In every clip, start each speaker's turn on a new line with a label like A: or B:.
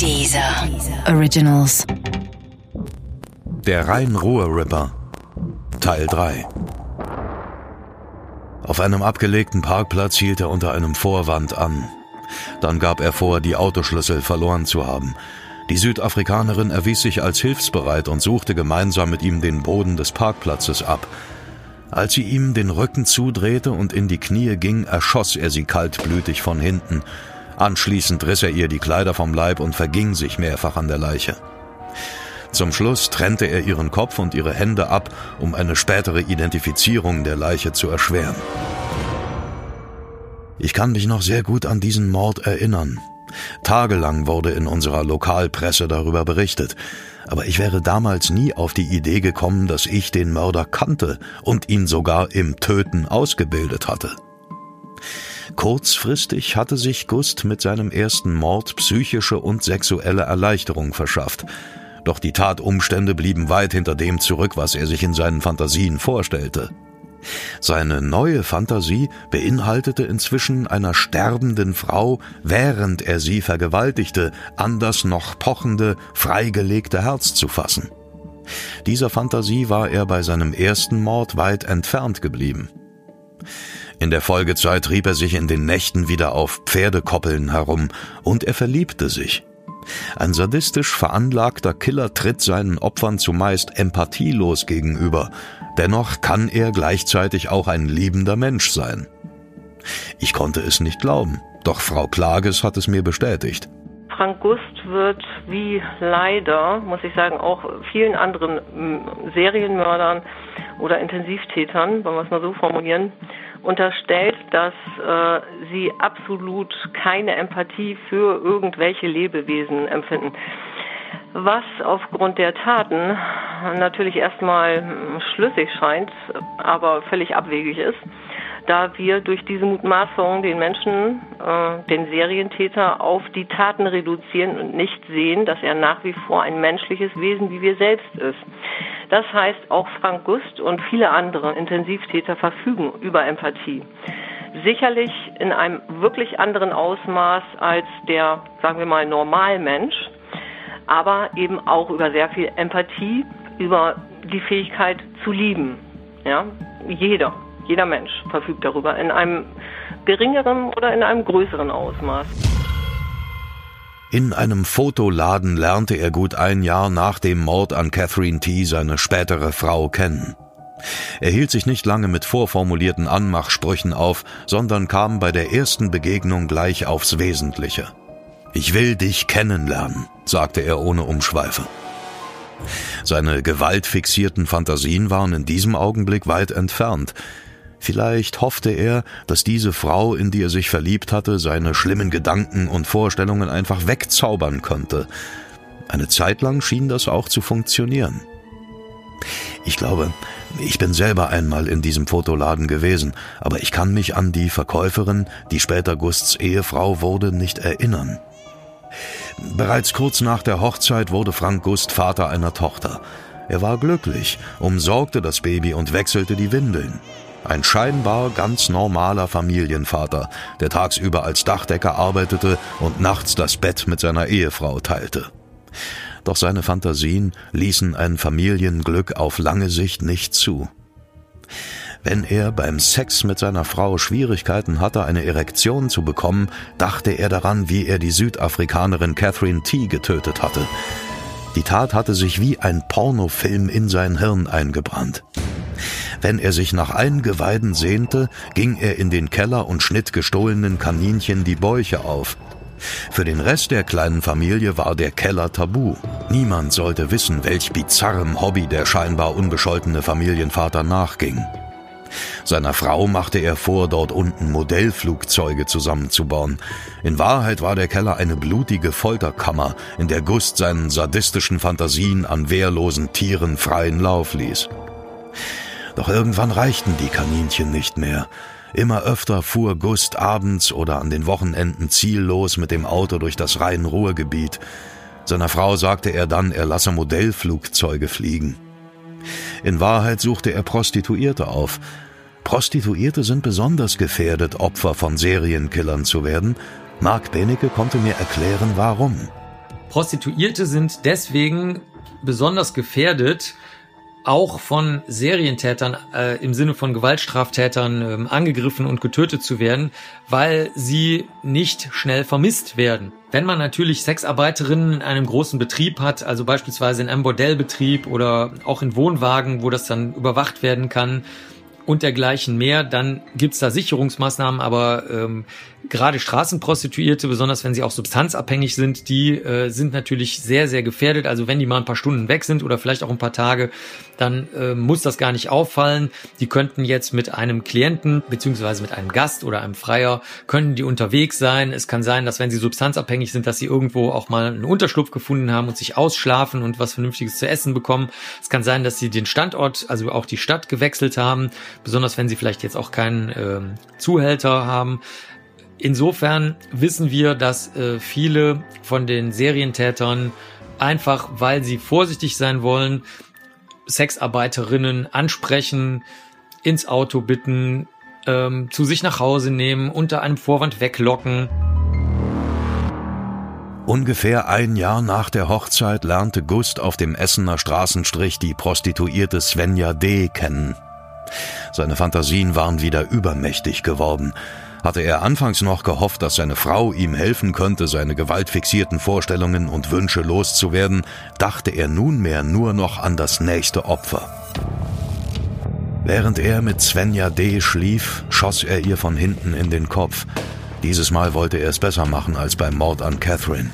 A: Dieser Originals.
B: Der Rhein-Ruhr-Ripper Teil 3 Auf einem abgelegten Parkplatz hielt er unter einem Vorwand an. Dann gab er vor, die Autoschlüssel verloren zu haben. Die Südafrikanerin erwies sich als hilfsbereit und suchte gemeinsam mit ihm den Boden des Parkplatzes ab. Als sie ihm den Rücken zudrehte und in die Knie ging, erschoss er sie kaltblütig von hinten. Anschließend riss er ihr die Kleider vom Leib und verging sich mehrfach an der Leiche. Zum Schluss trennte er ihren Kopf und ihre Hände ab, um eine spätere Identifizierung der Leiche zu erschweren. Ich kann mich noch sehr gut an diesen Mord erinnern. Tagelang wurde in unserer Lokalpresse darüber berichtet, aber ich wäre damals nie auf die Idee gekommen, dass ich den Mörder kannte und ihn sogar im Töten ausgebildet hatte. Kurzfristig hatte sich Gust mit seinem ersten Mord psychische und sexuelle Erleichterung verschafft, doch die Tatumstände blieben weit hinter dem zurück, was er sich in seinen Fantasien vorstellte. Seine neue Fantasie beinhaltete inzwischen einer sterbenden Frau, während er sie vergewaltigte, an das noch pochende, freigelegte Herz zu fassen. Dieser Fantasie war er bei seinem ersten Mord weit entfernt geblieben. In der Folgezeit trieb er sich in den Nächten wieder auf Pferdekoppeln herum und er verliebte sich. Ein sadistisch veranlagter Killer tritt seinen Opfern zumeist empathielos gegenüber, dennoch kann er gleichzeitig auch ein liebender Mensch sein. Ich konnte es nicht glauben, doch Frau Klages hat es mir bestätigt.
C: Frank Gust wird wie leider, muss ich sagen, auch vielen anderen Serienmördern oder Intensivtätern, wollen wir es mal so formulieren, unterstellt, dass äh, sie absolut keine Empathie für irgendwelche Lebewesen empfinden. Was aufgrund der Taten natürlich erstmal schlüssig scheint, aber völlig abwegig ist da wir durch diese Mutmaßung den Menschen, äh, den Serientäter, auf die Taten reduzieren und nicht sehen, dass er nach wie vor ein menschliches Wesen wie wir selbst ist. Das heißt, auch Frank Gust und viele andere Intensivtäter verfügen über Empathie. Sicherlich in einem wirklich anderen Ausmaß als der, sagen wir mal, Normalmensch, aber eben auch über sehr viel Empathie, über die Fähigkeit zu lieben. Ja, jeder. Jeder Mensch verfügt darüber in einem geringeren oder in einem größeren Ausmaß.
B: In einem Fotoladen lernte er gut ein Jahr nach dem Mord an Catherine T. seine spätere Frau kennen. Er hielt sich nicht lange mit vorformulierten Anmachsprüchen auf, sondern kam bei der ersten Begegnung gleich aufs Wesentliche. Ich will dich kennenlernen, sagte er ohne Umschweife. Seine gewaltfixierten Fantasien waren in diesem Augenblick weit entfernt. Vielleicht hoffte er, dass diese Frau, in die er sich verliebt hatte, seine schlimmen Gedanken und Vorstellungen einfach wegzaubern könnte. Eine Zeit lang schien das auch zu funktionieren. Ich glaube, ich bin selber einmal in diesem Fotoladen gewesen, aber ich kann mich an die Verkäuferin, die später Gusts Ehefrau wurde, nicht erinnern. Bereits kurz nach der Hochzeit wurde Frank Gust Vater einer Tochter. Er war glücklich, umsorgte das Baby und wechselte die Windeln. Ein scheinbar ganz normaler Familienvater, der tagsüber als Dachdecker arbeitete und nachts das Bett mit seiner Ehefrau teilte. Doch seine Fantasien ließen ein Familienglück auf lange Sicht nicht zu. Wenn er beim Sex mit seiner Frau Schwierigkeiten hatte, eine Erektion zu bekommen, dachte er daran, wie er die Südafrikanerin Catherine T. getötet hatte. Die Tat hatte sich wie ein Pornofilm in sein Hirn eingebrannt. Wenn er sich nach Eingeweiden sehnte, ging er in den Keller und schnitt gestohlenen Kaninchen die Bäuche auf. Für den Rest der kleinen Familie war der Keller tabu. Niemand sollte wissen, welch bizarrem Hobby der scheinbar unbescholtene Familienvater nachging. Seiner Frau machte er vor, dort unten Modellflugzeuge zusammenzubauen. In Wahrheit war der Keller eine blutige Folterkammer, in der Gust seinen sadistischen Fantasien an wehrlosen Tieren freien Lauf ließ. Doch irgendwann reichten die Kaninchen nicht mehr. Immer öfter fuhr Gust abends oder an den Wochenenden ziellos mit dem Auto durch das Rhein-Ruhr-Gebiet. Seiner Frau sagte er dann, er lasse Modellflugzeuge fliegen. In Wahrheit suchte er Prostituierte auf. Prostituierte sind besonders gefährdet, Opfer von Serienkillern zu werden. Mark Benecke konnte mir erklären, warum.
D: Prostituierte sind deswegen besonders gefährdet, auch von Serientätern äh, im Sinne von Gewaltstraftätern äh, angegriffen und getötet zu werden, weil sie nicht schnell vermisst werden. Wenn man natürlich Sexarbeiterinnen in einem großen Betrieb hat, also beispielsweise in einem Bordellbetrieb oder auch in Wohnwagen, wo das dann überwacht werden kann, und dergleichen mehr, dann gibt's da Sicherungsmaßnahmen, aber ähm, gerade Straßenprostituierte, besonders wenn sie auch substanzabhängig sind, die äh, sind natürlich sehr, sehr gefährdet. Also wenn die mal ein paar Stunden weg sind oder vielleicht auch ein paar Tage, dann äh, muss das gar nicht auffallen. Die könnten jetzt mit einem Klienten beziehungsweise mit einem Gast oder einem Freier, können die unterwegs sein. Es kann sein, dass wenn sie substanzabhängig sind, dass sie irgendwo auch mal einen Unterschlupf gefunden haben und sich ausschlafen und was Vernünftiges zu essen bekommen. Es kann sein, dass sie den Standort, also auch die Stadt gewechselt haben, besonders wenn sie vielleicht jetzt auch keinen äh, Zuhälter haben. Insofern wissen wir, dass äh, viele von den Serientätern einfach, weil sie vorsichtig sein wollen, Sexarbeiterinnen ansprechen, ins Auto bitten, ähm, zu sich nach Hause nehmen, unter einem Vorwand weglocken.
B: Ungefähr ein Jahr nach der Hochzeit lernte Gust auf dem Essener Straßenstrich die Prostituierte Svenja D. kennen. Seine Fantasien waren wieder übermächtig geworden hatte er anfangs noch gehofft, dass seine Frau ihm helfen könnte, seine gewaltfixierten Vorstellungen und Wünsche loszuwerden, dachte er nunmehr nur noch an das nächste Opfer. Während er mit Svenja D. schlief, schoss er ihr von hinten in den Kopf. Dieses Mal wollte er es besser machen als beim Mord an Catherine.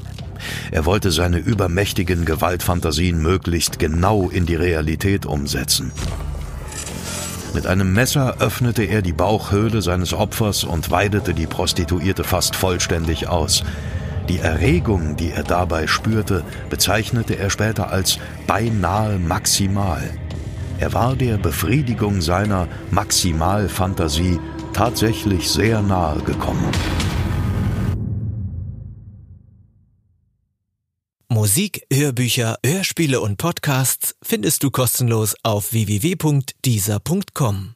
B: Er wollte seine übermächtigen Gewaltfantasien möglichst genau in die Realität umsetzen. Mit einem Messer öffnete er die Bauchhöhle seines Opfers und weidete die Prostituierte fast vollständig aus. Die Erregung, die er dabei spürte, bezeichnete er später als beinahe maximal. Er war der Befriedigung seiner Maximalfantasie tatsächlich sehr nahe gekommen.
E: Musik, Hörbücher, Hörspiele und Podcasts findest du kostenlos auf www.dieser.com.